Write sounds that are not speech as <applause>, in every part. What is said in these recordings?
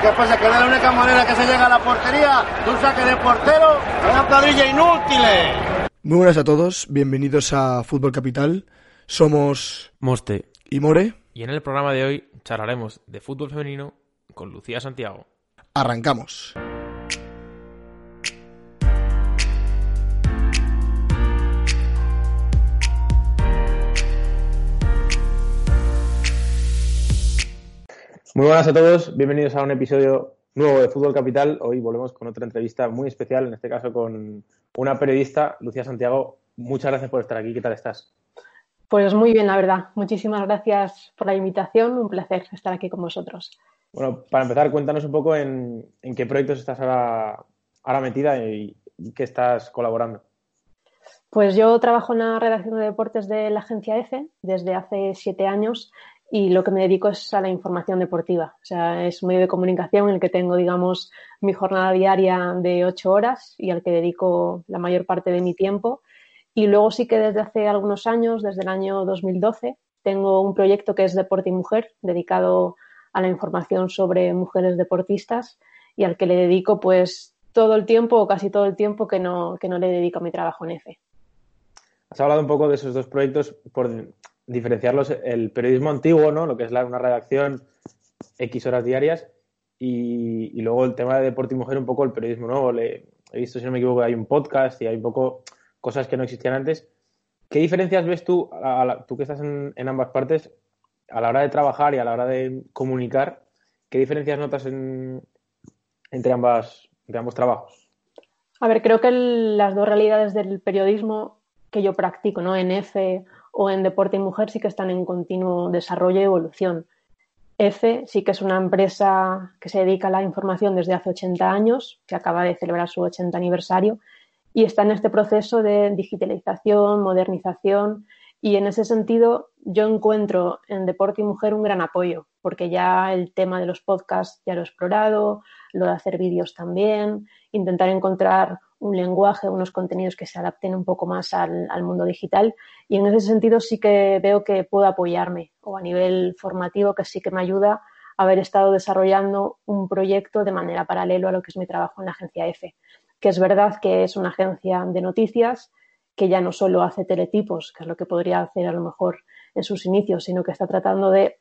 ¿Qué pasa? Que de la única manera que se llega a la portería, un saque de portero, una cuadrilla inútiles. Muy buenas a todos, bienvenidos a Fútbol Capital. Somos Moste y More. y en el programa de hoy charlaremos de fútbol femenino con Lucía Santiago. Arrancamos. Muy buenas a todos, bienvenidos a un episodio nuevo de Fútbol Capital. Hoy volvemos con otra entrevista muy especial, en este caso con una periodista, Lucía Santiago. Muchas gracias por estar aquí, ¿qué tal estás? Pues muy bien, la verdad. Muchísimas gracias por la invitación. Un placer estar aquí con vosotros. Bueno, para empezar, cuéntanos un poco en, en qué proyectos estás ahora, ahora metida y, y qué estás colaborando. Pues yo trabajo en la redacción de deportes de la agencia EFE desde hace siete años y lo que me dedico es a la información deportiva. O sea, es un medio de comunicación en el que tengo, digamos, mi jornada diaria de ocho horas y al que dedico la mayor parte de mi tiempo. Y luego sí que desde hace algunos años, desde el año 2012, tengo un proyecto que es Deporte y Mujer, dedicado a la información sobre mujeres deportistas y al que le dedico pues todo el tiempo o casi todo el tiempo que no, que no le dedico a mi trabajo en EFE. Has hablado un poco de esos dos proyectos por diferenciarlos, el periodismo antiguo, ¿no? Lo que es la, una redacción X horas diarias y, y, luego el tema de deporte y mujer, un poco el periodismo nuevo. He visto, si no me equivoco, hay un podcast y hay un poco cosas que no existían antes. ¿Qué diferencias ves tú, tú que estás en, en, ambas partes, a la hora de trabajar y a la hora de comunicar? ¿Qué diferencias notas en, entre, ambas, entre ambos trabajos? A ver, creo que las dos realidades del periodismo que yo practico, ¿no? En F o en Deporte y Mujer sí que están en continuo desarrollo y evolución. F sí que es una empresa que se dedica a la información desde hace 80 años, que acaba de celebrar su 80 aniversario, y está en este proceso de digitalización, modernización, y en ese sentido yo encuentro en Deporte y Mujer un gran apoyo, porque ya el tema de los podcasts ya lo he explorado, lo de hacer vídeos también, intentar encontrar un lenguaje, unos contenidos que se adapten un poco más al, al, mundo digital. Y en ese sentido sí que veo que puedo apoyarme o a nivel formativo que sí que me ayuda haber estado desarrollando un proyecto de manera paralela a lo que es mi trabajo en la agencia EFE, que es verdad que es una agencia de noticias que ya no solo hace teletipos, que es lo que podría hacer a lo mejor en sus inicios, sino que está tratando de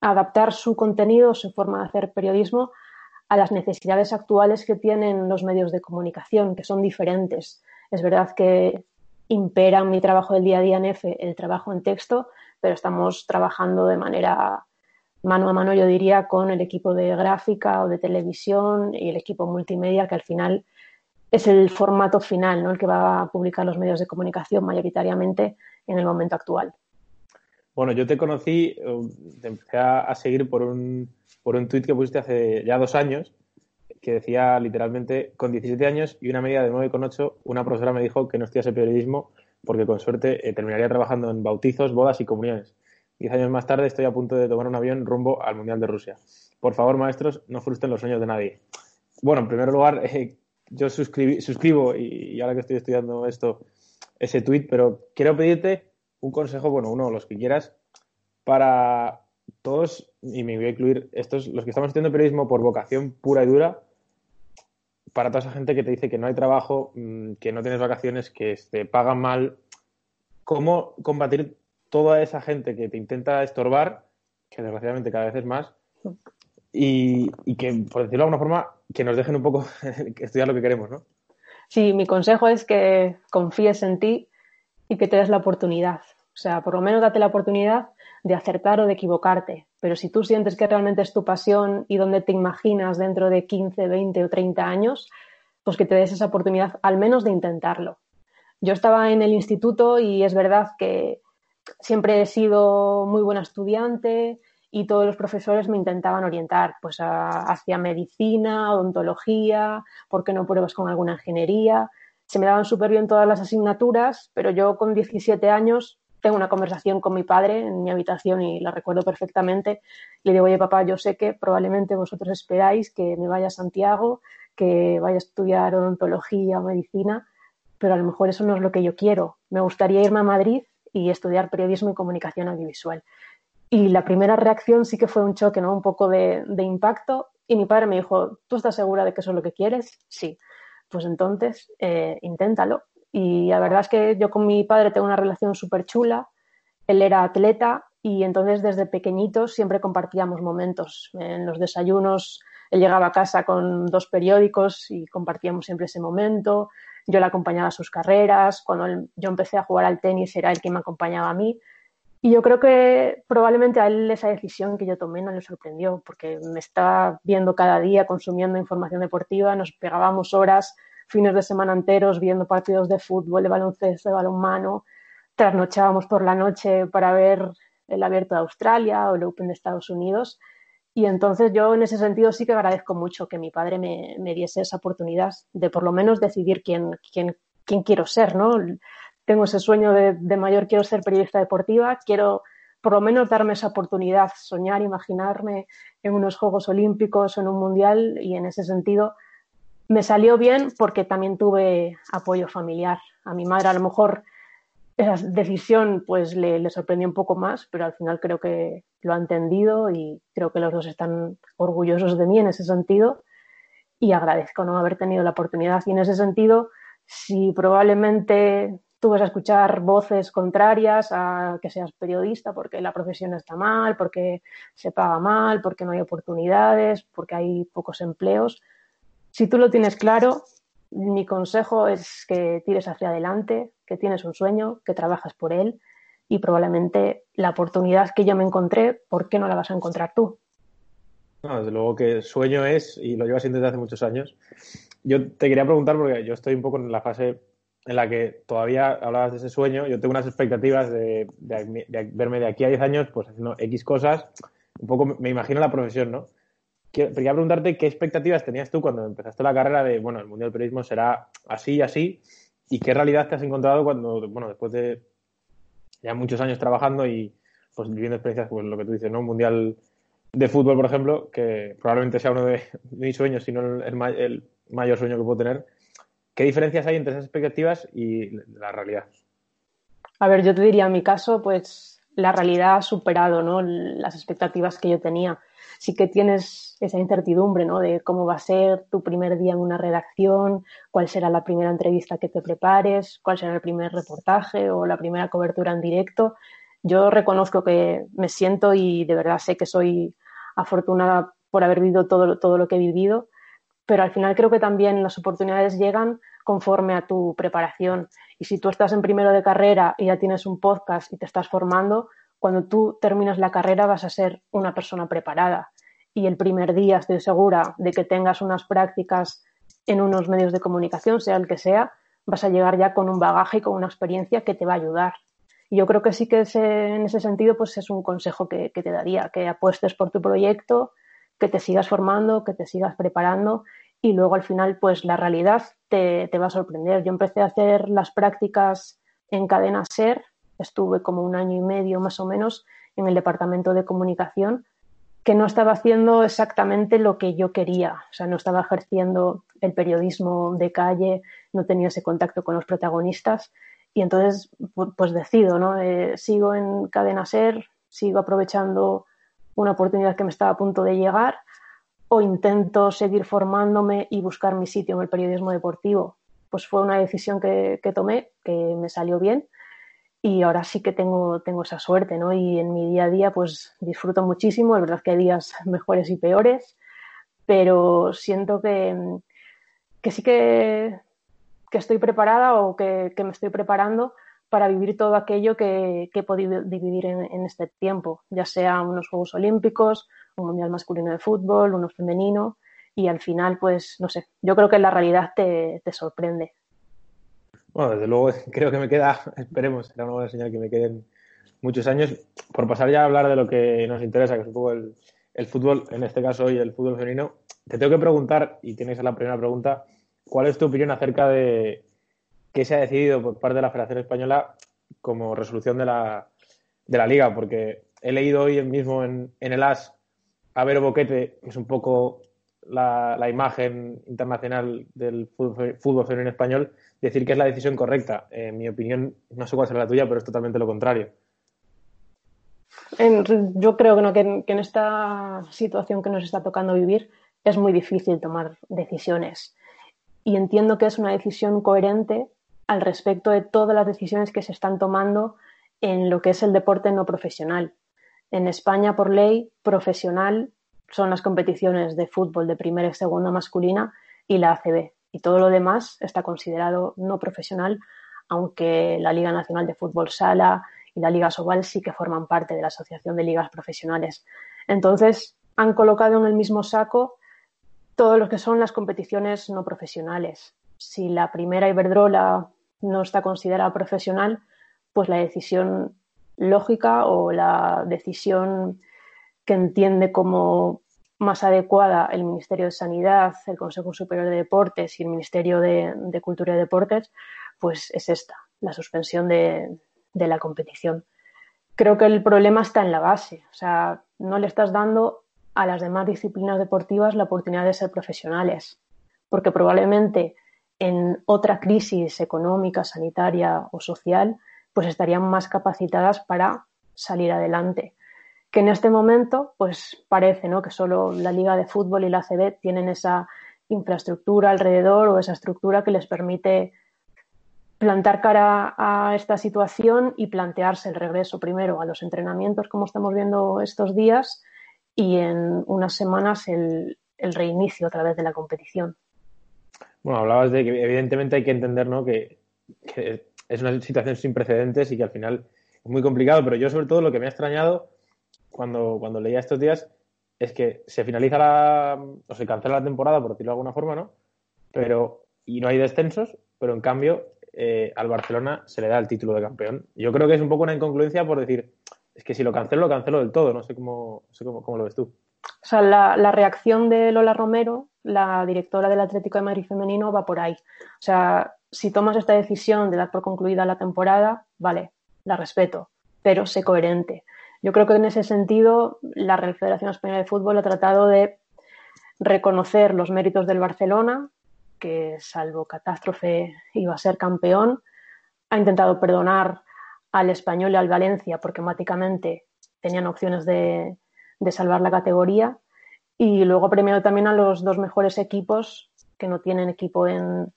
adaptar su contenido, su forma de hacer periodismo a las necesidades actuales que tienen los medios de comunicación, que son diferentes. Es verdad que impera mi trabajo del día a día en F el trabajo en texto, pero estamos trabajando de manera mano a mano, yo diría, con el equipo de gráfica o de televisión y el equipo multimedia, que al final es el formato final, ¿no? el que va a publicar los medios de comunicación mayoritariamente en el momento actual. Bueno, yo te conocí, te empecé a seguir por un, por un tuit que pusiste hace ya dos años, que decía literalmente, con 17 años y una media de 9,8, una profesora me dijo que no estudiase periodismo porque con suerte eh, terminaría trabajando en bautizos, bodas y comuniones. Diez años más tarde estoy a punto de tomar un avión rumbo al Mundial de Rusia. Por favor, maestros, no frustren los sueños de nadie. Bueno, en primer lugar, <laughs> eh, yo suscribo, y, ahora que estoy estudiando esto, ese tuit, pero quiero pedirte un consejo, bueno, uno, los que quieras, para todos, y me voy a incluir estos, los que estamos estudiando periodismo por vocación pura y dura, para toda esa gente que te dice que no hay trabajo, mm, que no tienes vacaciones, que te pagan mal, ¿cómo combatir toda esa gente que te intenta estorbar, que desgraciadamente cada vez es más, y, y que, por decirlo de alguna forma, que nos dejen un poco <laughs> estudiar lo que queremos, ¿no? Sí, mi consejo es que confíes en ti y que te des la oportunidad. O sea, por lo menos date la oportunidad de acertar o de equivocarte. Pero si tú sientes que realmente es tu pasión y donde te imaginas dentro de 15, 20 o 30 años, pues que te des esa oportunidad al menos de intentarlo. Yo estaba en el instituto y es verdad que siempre he sido muy buena estudiante y todos los profesores me intentaban orientar pues hacia medicina, odontología, por qué no pruebas con alguna ingeniería. Se me daban súper bien todas las asignaturas, pero yo con 17 años tengo una conversación con mi padre en mi habitación y la recuerdo perfectamente. Le digo, oye papá, yo sé que probablemente vosotros esperáis que me vaya a Santiago, que vaya a estudiar odontología o medicina, pero a lo mejor eso no es lo que yo quiero. Me gustaría irme a Madrid y estudiar periodismo y comunicación audiovisual. Y la primera reacción sí que fue un choque, ¿no? Un poco de, impacto. Y mi padre me dijo, ¿tú estás segura de que eso es lo que quieres? Sí. Pues entonces, eh, inténtalo. Y la verdad es que yo con mi padre tengo una relación súper chula. Él era atleta y entonces desde pequeñitos siempre compartíamos momentos. En los desayunos él llegaba a casa con dos periódicos y compartíamos siempre ese momento. Yo le acompañaba a sus carreras. Cuando yo empecé a jugar al tenis era él quien me acompañaba a mí. Y yo creo que probablemente a él esa decisión que yo tomé no le sorprendió, porque me estaba viendo cada día consumiendo información deportiva, nos pegábamos horas, fines de semana enteros viendo partidos de fútbol, de baloncesto, de balonmano, trasnochábamos por la noche para ver el Abierto de Australia o el Open de Estados Unidos. Y entonces yo en ese sentido sí que agradezco mucho que mi padre me, me diese esa oportunidad de por lo menos decidir quién, quién, quién quiero ser, ¿no? Tengo ese sueño de, mayor, quiero ser periodista deportiva, quiero por lo menos darme esa oportunidad, soñar, imaginarme en unos Juegos Olímpicos en un Mundial y en ese sentido me salió bien porque también tuve apoyo familiar. A mi madre a lo mejor esa decisión pues le, le, sorprendió un poco más, pero al final creo que lo ha entendido y creo que los dos están orgullosos de mí en ese sentido. Y agradezco no haber tenido la oportunidad. Y en ese sentido si probablemente tú vas a escuchar voces contrarias a que seas periodista porque la profesión está mal, porque se paga mal, porque no hay oportunidades, porque hay pocos empleos. Si tú lo tienes claro, mi consejo es que tires hacia adelante, que tienes un sueño, que trabajas por él y probablemente la oportunidad que yo me encontré, ¿por qué no la vas a encontrar tú? desde luego que sueño es, y lo llevas siendo desde hace muchos años. Yo te quería preguntar, porque yo estoy un poco en la fase en la que todavía hablabas de ese sueño, yo tengo unas expectativas de, verme de aquí a 10 años pues haciendo X cosas, un poco me imagino la profesión, ¿no? quería preguntarte qué expectativas tenías tú cuando empezaste la carrera de, bueno, el mundo del periodismo será así, así, y qué realidad te has encontrado cuando, bueno, después de ya muchos años trabajando y pues viviendo experiencias, pues lo que tú dices, ¿no? Un mundial de fútbol, por ejemplo, que probablemente sea uno de <laughs> mis sueños, si no el, el mayor sueño que puedo tener, ¿Qué diferencias hay entre esas expectativas y la realidad? A ver, yo te diría, en mi caso, pues la realidad ha superado ¿no? las expectativas que yo tenía. Sí que tienes esa incertidumbre ¿no? de cómo va a ser tu primer día en una redacción, cuál será la primera entrevista que te prepares, cuál será el primer reportaje o la primera cobertura en directo. Yo reconozco que me siento y de verdad sé que soy afortunada por haber vivido todo, todo lo que he vivido pero al final creo que también las oportunidades llegan conforme a tu preparación. Y si tú estás en primero de carrera y ya tienes un podcast y te estás formando, cuando tú terminas la carrera vas a ser una persona preparada. Y el primer día estoy segura de que tengas unas prácticas en unos medios de comunicación, sea el que sea, vas a llegar ya con un bagaje y con una experiencia que te va a ayudar. Y yo creo que sí que en ese sentido pues es un consejo que te daría, que apuestes por tu proyecto, que te sigas formando, que te sigas preparando y luego al final pues la realidad te, va a sorprender. Yo empecé a hacer las prácticas en cadena SER, estuve como un año y medio más o menos en el departamento de comunicación, que no estaba haciendo exactamente lo que yo quería, o sea, no estaba ejerciendo el periodismo de calle, no tenía ese contacto con los protagonistas y entonces pues decido, ¿no? Eh, sigo en cadena SER, sigo aprovechando una oportunidad que me estaba a punto de llegar o intento seguir formándome y buscar mi sitio en el periodismo deportivo. Pues fue una decisión que, tomé, que me salió bien y ahora sí que tengo, tengo esa suerte, ¿no? Y en mi día a día pues disfruto muchísimo, es verdad que hay días <laughs> mejores y peores, pero siento que, que sí que, que, estoy preparada o que, que me estoy preparando para vivir todo aquello que, he podido vivir en, este tiempo, ya sea unos Juegos Olímpicos, un Mundial masculino de fútbol, uno femenino, y al final, pues, no sé, yo creo que la realidad te, sorprende. Bueno, desde luego <laughs> creo que me queda, esperemos, será una buena señal que me queden muchos años. Por pasar ya a hablar de lo que nos interesa, que es un poco el, el fútbol, en este caso hoy el fútbol femenino, te tengo que preguntar, y tienes la primera pregunta, ¿cuál es tu opinión acerca de qué se ha decidido por parte de la Federación Española como resolución de la, de la liga? Porque he leído hoy mismo en, el AS a Vero Boquete, que es un poco la, imagen internacional del fútbol, femenino español, decir que es la decisión correcta. En mi opinión, no sé cuál será la tuya, pero es totalmente lo contrario. Yo creo que, que, que en esta situación que nos está tocando vivir es muy difícil tomar decisiones. Y entiendo que es una decisión coherente al respecto de todas las decisiones que se están tomando en lo que es el deporte no profesional. En España, por ley, profesional son las competiciones de fútbol de primera y segunda masculina y la ACB. Y todo lo demás está considerado no profesional, aunque la Liga Nacional de Fútbol Sala y la Liga Sobal sí que forman parte de la Asociación de Ligas Profesionales. Entonces, han colocado en el mismo saco todo lo que son las competiciones no profesionales. Si la primera Iberdrola no está considerada profesional, pues la decisión lógica o la decisión que entiende como más adecuada el Ministerio de Sanidad, el Consejo Superior de Deportes y el Ministerio de, Cultura y Deportes, pues es esta, la suspensión de, de, la competición. Creo que el problema está en la base, o sea, no le estás dando a las demás disciplinas deportivas la oportunidad de ser profesionales, porque probablemente en otra crisis económica, sanitaria o social, pues estarían más capacitadas para salir adelante. Que en este momento, pues parece ¿no? que solo la Liga de Fútbol y la CB tienen esa infraestructura alrededor o esa estructura que les permite plantar cara a esta situación y plantearse el regreso primero a los entrenamientos, como estamos viendo estos días, y en unas semanas el, reinicio otra vez de la competición. Bueno, hablabas de que evidentemente hay que entender ¿no? que, es una situación sin precedentes y que al final es muy complicado, pero yo sobre todo lo que me ha extrañado cuando, cuando leía estos días es que se finaliza la o se cancela la temporada, por decirlo de alguna forma, ¿no? Pero, y no hay descensos, pero en cambio eh, al Barcelona se le da el título de campeón. Yo creo que es un poco una incongruencia por decir, es que si lo cancelo, lo cancelo del todo, no sé cómo, no sé cómo, cómo lo ves tú. O sea, la, la, reacción de Lola Romero, la directora del Atlético de Madrid Femenino, va por ahí. O sea, si tomas esta decisión de dar por concluida la temporada, vale, la respeto, pero sé coherente. Yo creo que en ese sentido la Federación Española de Fútbol ha tratado de reconocer los méritos del Barcelona, que salvo catástrofe iba a ser campeón, ha intentado perdonar al español y al Valencia porque máticamente tenían opciones de, de salvar la categoría y luego premiado también a los dos mejores equipos que no tienen equipo en,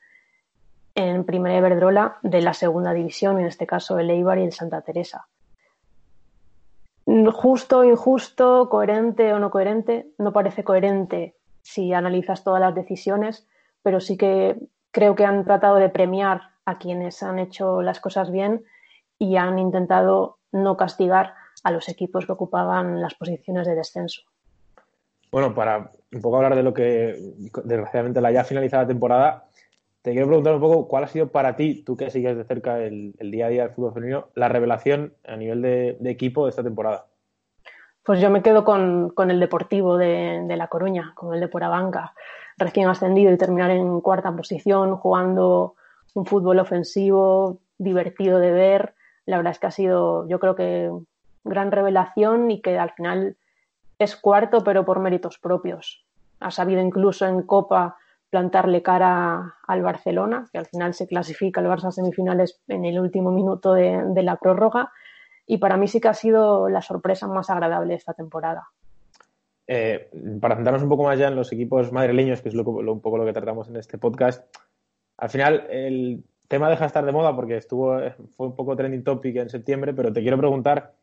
en Primera Iberdrola de la segunda división, en este caso el Eibar y el Santa Teresa. Justo, injusto, coherente o no coherente, no parece coherente si analizas todas las decisiones, pero sí que creo que han tratado de premiar a quienes han hecho las cosas bien y han intentado no castigar a los equipos que ocupaban las posiciones de descenso. Bueno, para un poco hablar de lo que desgraciadamente la ya finalizada temporada, te quiero preguntar un poco cuál ha sido para ti, tú que sigues de cerca el, el día a día del fútbol femenino, la revelación a nivel de, de, equipo de esta temporada. Pues yo me quedo con, con el Deportivo de, de, La Coruña, con el de Porabanca, recién ascendido y terminar en cuarta posición, jugando un fútbol ofensivo, divertido de ver. La verdad es que ha sido, yo creo que gran revelación y que al final es cuarto, pero por méritos propios. Ha sabido incluso en Copa plantarle cara al Barcelona, que al final se clasifica el Barça a semifinales en el último minuto de, la prórroga. Y para mí sí que ha sido la sorpresa más agradable de esta temporada. Eh, para centrarnos un poco más ya en los equipos madrileños, que es lo, lo, un poco lo que tratamos en este podcast, al final el tema deja de estar de moda porque estuvo, fue un poco trending topic en septiembre, pero te quiero preguntar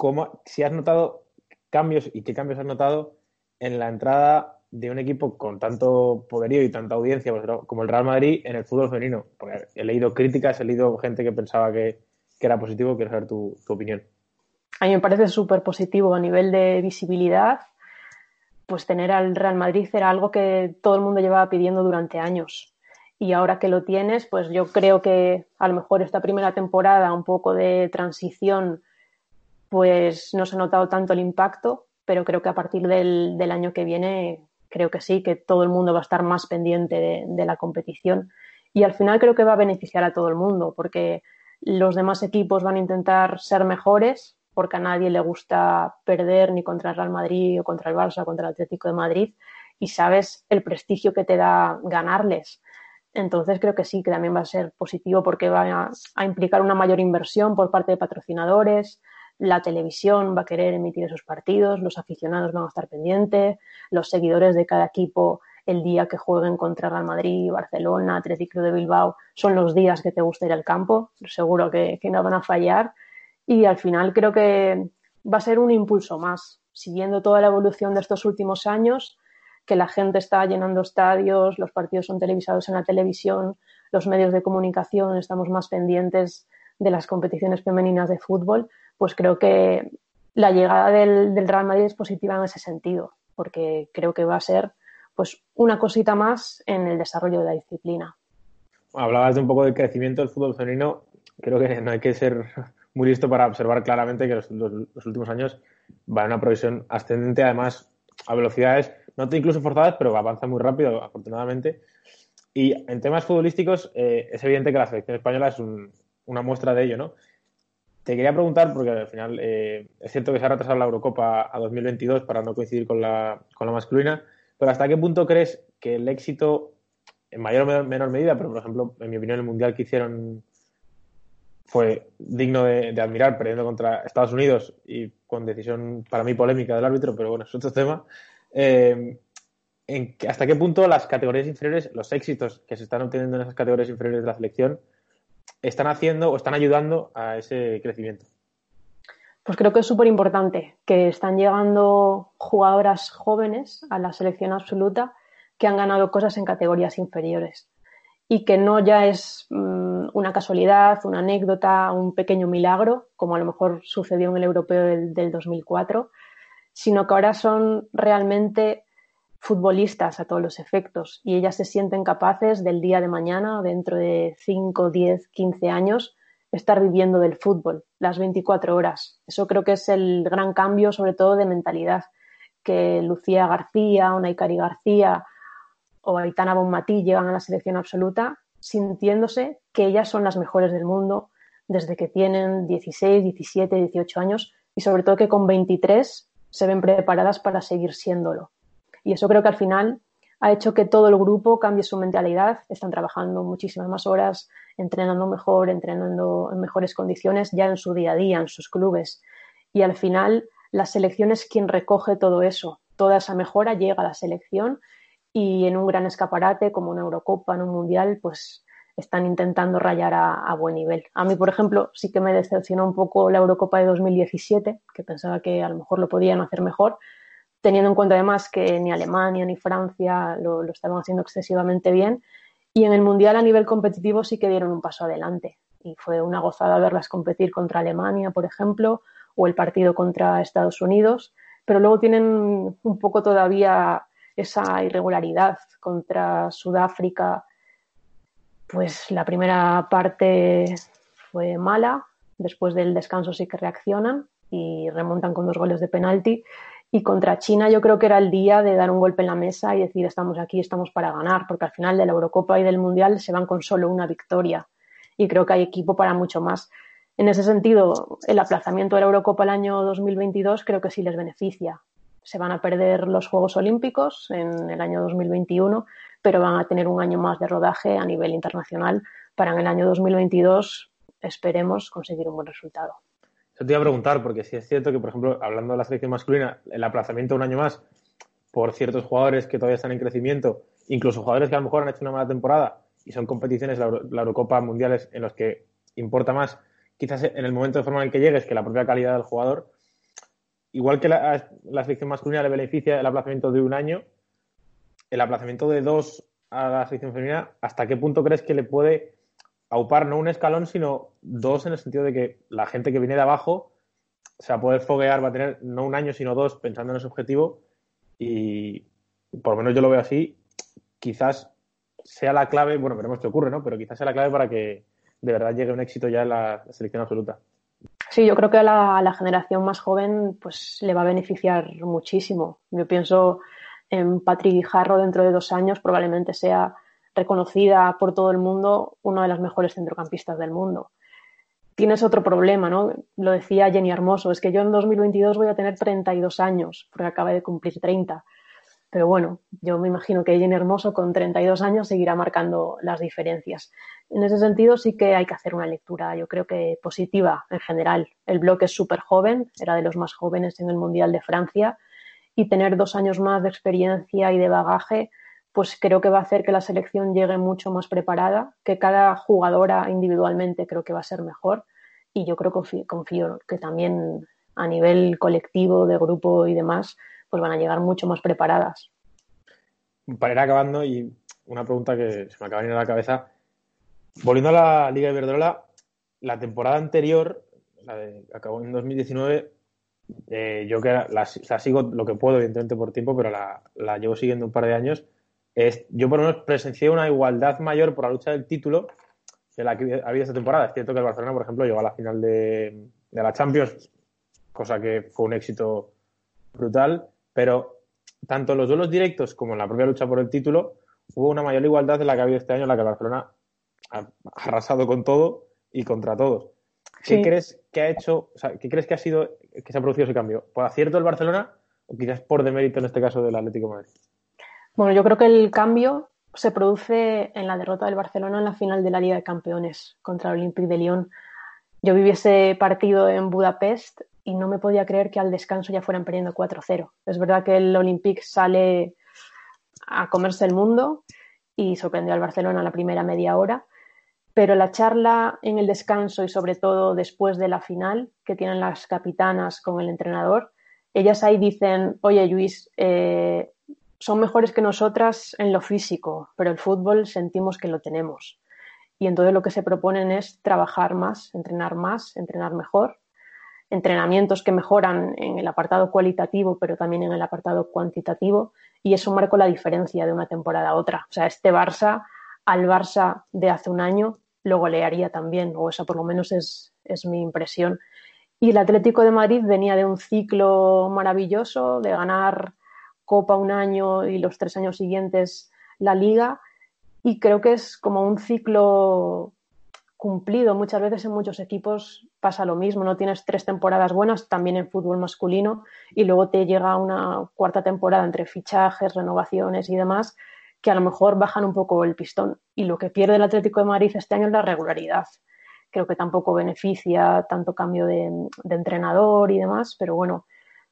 cómo, si has notado cambios y qué cambios has notado en la entrada de un equipo con tanto poderío y tanta audiencia pues, como el Real Madrid en el fútbol femenino. Porque he leído críticas, he leído gente que pensaba que, que era positivo. Quiero saber tu, tu, opinión. A mí me parece súper positivo a nivel de visibilidad. Pues tener al Real Madrid era algo que todo el mundo llevaba pidiendo durante años. Y ahora que lo tienes, pues yo creo que a lo mejor esta primera temporada, un poco de transición, pues no se ha notado tanto el impacto, pero creo que a partir del, año que viene, creo que sí, que todo el mundo va a estar más pendiente de, la competición. Y al final creo que va a beneficiar a todo el mundo, porque los demás equipos van a intentar ser mejores, porque a nadie le gusta perder ni contra el Real Madrid o contra el Barça contra el Atlético de Madrid, y sabes el prestigio que te da ganarles. Entonces creo que sí, que también va a ser positivo porque va a, implicar una mayor inversión por parte de patrocinadores, la televisión va a querer emitir esos partidos, los aficionados van a estar pendientes, los seguidores de cada equipo el día que jueguen contra Real Madrid, Barcelona, Atlético de Bilbao, son los días que te gusta ir al campo, seguro que, que no van a fallar. Y al final creo que va a ser un impulso más, siguiendo toda la evolución de estos últimos años, que la gente está llenando estadios, los partidos son televisados en la televisión, los medios de comunicación estamos más pendientes de las competiciones femeninas de fútbol, pues creo que la llegada del, Real Madrid es positiva en ese sentido, porque creo que va a ser pues una cosita más en el desarrollo de la disciplina. Hablabas de un poco del crecimiento del fútbol femenino. Creo que no hay que ser muy listo para observar claramente que los, los últimos años va en una progresión ascendente, además a velocidades no incluso forzadas, pero avanza muy rápido, afortunadamente. Y en temas futbolísticos, eh, es evidente que la selección española es una muestra de ello, ¿no? Te quería preguntar, porque al final eh, es cierto que se ha retrasado la Eurocopa a 2022 para no coincidir con la, con la masculina, pero ¿hasta qué punto crees que el éxito, en mayor o menor medida, pero por ejemplo, en mi opinión, el mundial que hicieron fue digno de, admirar, perdiendo contra Estados Unidos y con decisión para mí polémica del árbitro, pero bueno, es otro tema. Eh, ¿Hasta qué punto las categorías inferiores, los éxitos que se están obteniendo en esas categorías inferiores de la selección, están haciendo o están ayudando a ese crecimiento? Pues creo que es súper importante que están llegando jugadoras jóvenes a la selección absoluta que han ganado cosas en categorías inferiores y que no ya es mm, una casualidad, una anécdota, un pequeño milagro, como a lo mejor sucedió en el europeo del, del 2004, sino que ahora son realmente futbolistas a todos los efectos y ellas se sienten capaces del día de mañana, dentro de 5, 10, 15 años, estar viviendo del fútbol las 24 horas. Eso creo que es el gran cambio, sobre todo de mentalidad, que Lucía García, o Naikari García o Aitana Bonmatí llegan a la selección absoluta sintiéndose que ellas son las mejores del mundo desde que tienen 16, 17, 18 años y sobre todo que con 23 se ven preparadas para seguir siéndolo. Y eso creo que al final ha hecho que todo el grupo cambie su mentalidad, están trabajando muchísimas más horas, entrenando mejor, entrenando en mejores condiciones ya en su día a día, en sus clubes. Y al final la selección es quien recoge todo eso. Toda esa mejora llega a la selección y en un gran escaparate como una Eurocopa, en un Mundial, pues están intentando rayar a, buen nivel. A mí, por ejemplo, sí que me decepcionó un poco la Eurocopa de 2017, que pensaba que a lo mejor lo podían hacer mejor, teniendo en cuenta además que ni Alemania ni Francia lo, estaban haciendo excesivamente bien. Y en el Mundial a nivel competitivo sí que dieron un paso adelante. Y fue una gozada verlas competir contra Alemania, por ejemplo, o el partido contra Estados Unidos. Pero luego tienen un poco todavía esa irregularidad contra Sudáfrica pues la primera parte fue mala, después del descanso sí que reaccionan y remontan con dos goles de penalti. Y contra China yo creo que era el día de dar un golpe en la mesa y decir estamos aquí, estamos para ganar, porque al final de la Eurocopa y del Mundial se van con solo una victoria. Y creo que hay equipo para mucho más. En ese sentido, el aplazamiento de la Eurocopa el año 2022 creo que sí les beneficia. Se van a perder los Juegos Olímpicos en el año 2021, pero van a tener un año más de rodaje a nivel internacional para en el año 2022 esperemos conseguir un buen resultado. Yo te iba a preguntar, porque si es cierto que, por ejemplo, hablando de la selección masculina, el aplazamiento un año más por ciertos jugadores que todavía están en crecimiento, incluso jugadores que a lo mejor han hecho una mala temporada y son competiciones, la, Eurocopa mundiales, en los que importa más, quizás en el momento de forma en el que llegues, que la propia calidad del jugador. Igual que la selección masculina le beneficia el aplazamiento de un año, el aplazamiento de dos a la selección femenina, ¿hasta qué punto crees que le puede aupar no un escalón, sino dos en el sentido de que la gente que viene de abajo se va a poder foguear, va a tener no un año, sino dos pensando en ese objetivo y por lo menos yo lo veo así, quizás sea la clave, bueno, veremos qué ocurre, ¿no? Pero quizás sea la clave para que de verdad llegue un éxito ya en la selección absoluta. Sí, yo creo que a la, generación más joven pues le va a beneficiar muchísimo. Yo pienso en Patrick Jarro dentro de dos años probablemente sea reconocida por todo el mundo una de las mejores centrocampistas del mundo. Tienes otro problema, ¿no? Lo decía Jenny Hermoso, es que yo en 2022 voy a tener 32 años porque acaba de cumplir 30. Pero bueno, yo me imagino que Jenny Hermoso con 32 años seguirá marcando las diferencias. En ese sentido sí que hay que hacer una lectura, yo creo que positiva en general. El bloque es súper joven, era de los más jóvenes en el Mundial de Francia y tener dos años más de experiencia y de bagaje, pues creo que va a hacer que la selección llegue mucho más preparada, que cada jugadora individualmente creo que va a ser mejor y yo creo que confío que también a nivel colectivo, de grupo y demás, pues van a llegar mucho más preparadas. Para ir acabando, y una pregunta que se me acaba de venir a la cabeza. Volviendo a la Liga Iberdrola, la temporada anterior, la de acabó en 2019, eh, yo que la, sigo lo que puedo, evidentemente por tiempo, pero la, llevo siguiendo un par de años. Es, yo por lo menos presencié una igualdad mayor por la lucha del título de la que ha habido esta temporada. Es cierto que el Barcelona, por ejemplo, llegó a la final de, de la Champions, cosa que fue un éxito brutal, pero tanto en los duelos directos como en la propia lucha por el título hubo una mayor igualdad de la que ha habido este año en la que Barcelona ha arrasado con todo y contra todos. ¿Qué crees que ha hecho, o sea, qué crees que ha sido, que se ha producido ese cambio? ¿Por acierto del Barcelona o quizás por demérito en este caso del Atlético de Madrid? Bueno, yo creo que el cambio se produce en la derrota del Barcelona en la final de la Liga de Campeones contra el Olympique de Lyon. Yo viví ese partido en Budapest y no me podía creer que al descanso ya fueran perdiendo 4-0. Es verdad que el Olympique sale a comerse el mundo y sorprendió al Barcelona la primera media hora, pero la charla en el descanso y sobre todo después de la final que tienen las capitanas con el entrenador, ellas ahí dicen, oye Luis, eh, son mejores que nosotras en lo físico, pero el fútbol sentimos que lo tenemos. Y entonces lo que se proponen es trabajar más, entrenar más, entrenar mejor entrenamientos que mejoran en el apartado cualitativo, pero también en el apartado cuantitativo, y eso marcó la diferencia de una temporada a otra. O sea, este Barça al Barça de hace un año lo golearía también, o esa por lo menos es, es mi impresión. Y el Atlético de Madrid venía de un ciclo maravilloso, de ganar Copa un año y los tres años siguientes la Liga, y creo que es como un ciclo cumplido. Muchas veces en muchos equipos pasa lo mismo, no tienes tres temporadas buenas también en fútbol masculino y luego te llega una cuarta temporada entre fichajes, renovaciones y demás que a lo mejor bajan un poco el pistón. Y lo que pierde el Atlético de Madrid este año es la regularidad. Creo que tampoco beneficia tanto cambio de, de entrenador y demás, pero bueno,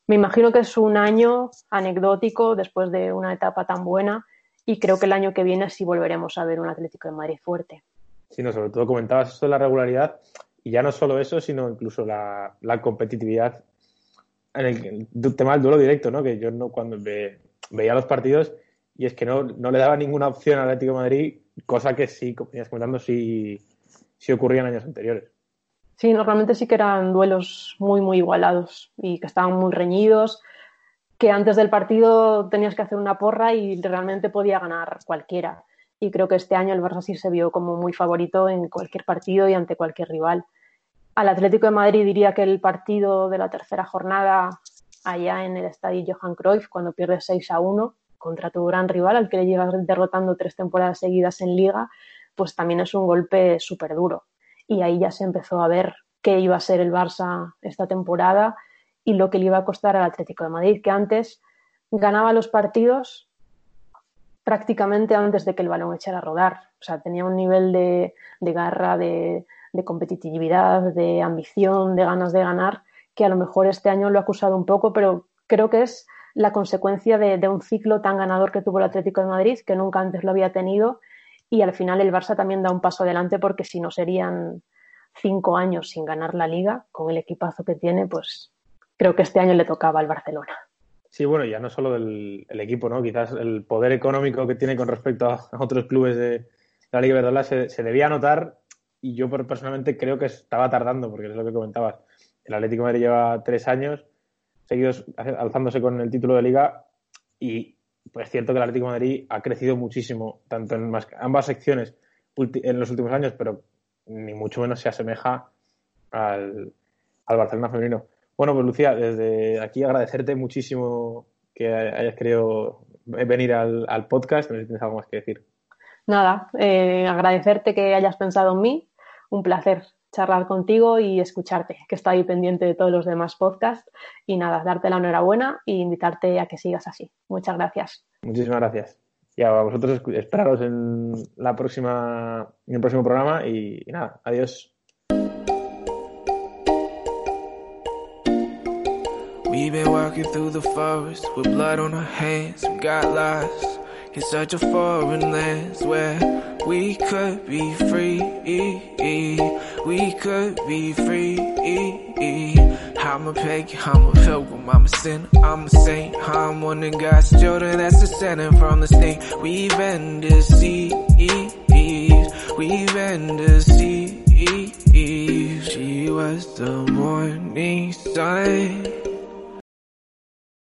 me imagino que es un año anecdótico después de una etapa tan buena y creo que el año que viene sí volveremos a ver un Atlético de Madrid fuerte. Sí, no, sobre todo comentabas esto de la regularidad y ya no solo eso, sino incluso la, competitividad en el, tema del duelo directo, ¿no? Que yo no cuando veía los partidos y es que no, no le daba ninguna opción al Atlético de Madrid, cosa que sí, como comentando, sí, sí ocurría en años anteriores. Sí, normalmente sí que eran duelos muy, muy igualados y que estaban muy reñidos, que antes del partido tenías que hacer una porra y realmente podía ganar cualquiera y creo que este año el Barça sí se vio como muy favorito en cualquier partido y ante cualquier rival. Al Atlético de Madrid diría que el partido de la tercera jornada allá en el estadio Johan Cruyff, cuando pierde 6 a 1 contra tu gran rival, al que le llevas derrotando tres temporadas seguidas en liga, pues también es un golpe súper duro. Y ahí ya se empezó a ver qué iba a ser el Barça esta temporada y lo que le iba a costar al Atlético de Madrid, que antes ganaba los partidos prácticamente antes de que el balón echara a rodar. O sea, tenía un nivel de, garra, de, competitividad, de ambición, de ganas de ganar, que a lo mejor este año lo ha acusado un poco, pero creo que es la consecuencia de, un ciclo tan ganador que tuvo el Atlético de Madrid, que nunca antes lo había tenido, y al final el Barça también da un paso adelante porque si no serían cinco años sin ganar la liga, con el equipazo que tiene, pues creo que este año le tocaba al Barcelona. Sí, bueno, ya no solo del equipo, ¿no? Quizás el poder económico que tiene con respecto a, otros clubes de, la Liga Verdola se, se, debía notar y yo personalmente creo que estaba tardando, porque es lo que comentabas. El Atlético Madrid lleva tres años seguidos alzándose con el título de Liga y pues es cierto que el Atlético de Madrid ha crecido muchísimo, tanto en ambas secciones en los últimos años, pero ni mucho menos se asemeja al, Barcelona femenino. Bueno, pues Lucía, desde aquí agradecerte muchísimo que hayas querido venir al, podcast. No sé si tienes algo más que decir. Nada, eh, agradecerte que hayas pensado en mí. Un placer charlar contigo y escucharte, que está ahí pendiente de todos los demás podcasts. Y nada, darte la enhorabuena e invitarte a que sigas así. Muchas gracias. Muchísimas gracias. Y a vosotros esperaros en la próxima, en el próximo programa y, y nada, adiós. We've been walking through the forest with blood on our hands. We got lost in such a foreign land where we could be free. We could be free. I'm a pagan, I'm a pilgrim, I'm a sinner, I'm a saint. I'm one of God's children that's descended from the snake. We've been deceived. We've been deceived. She was the morning sun.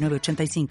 85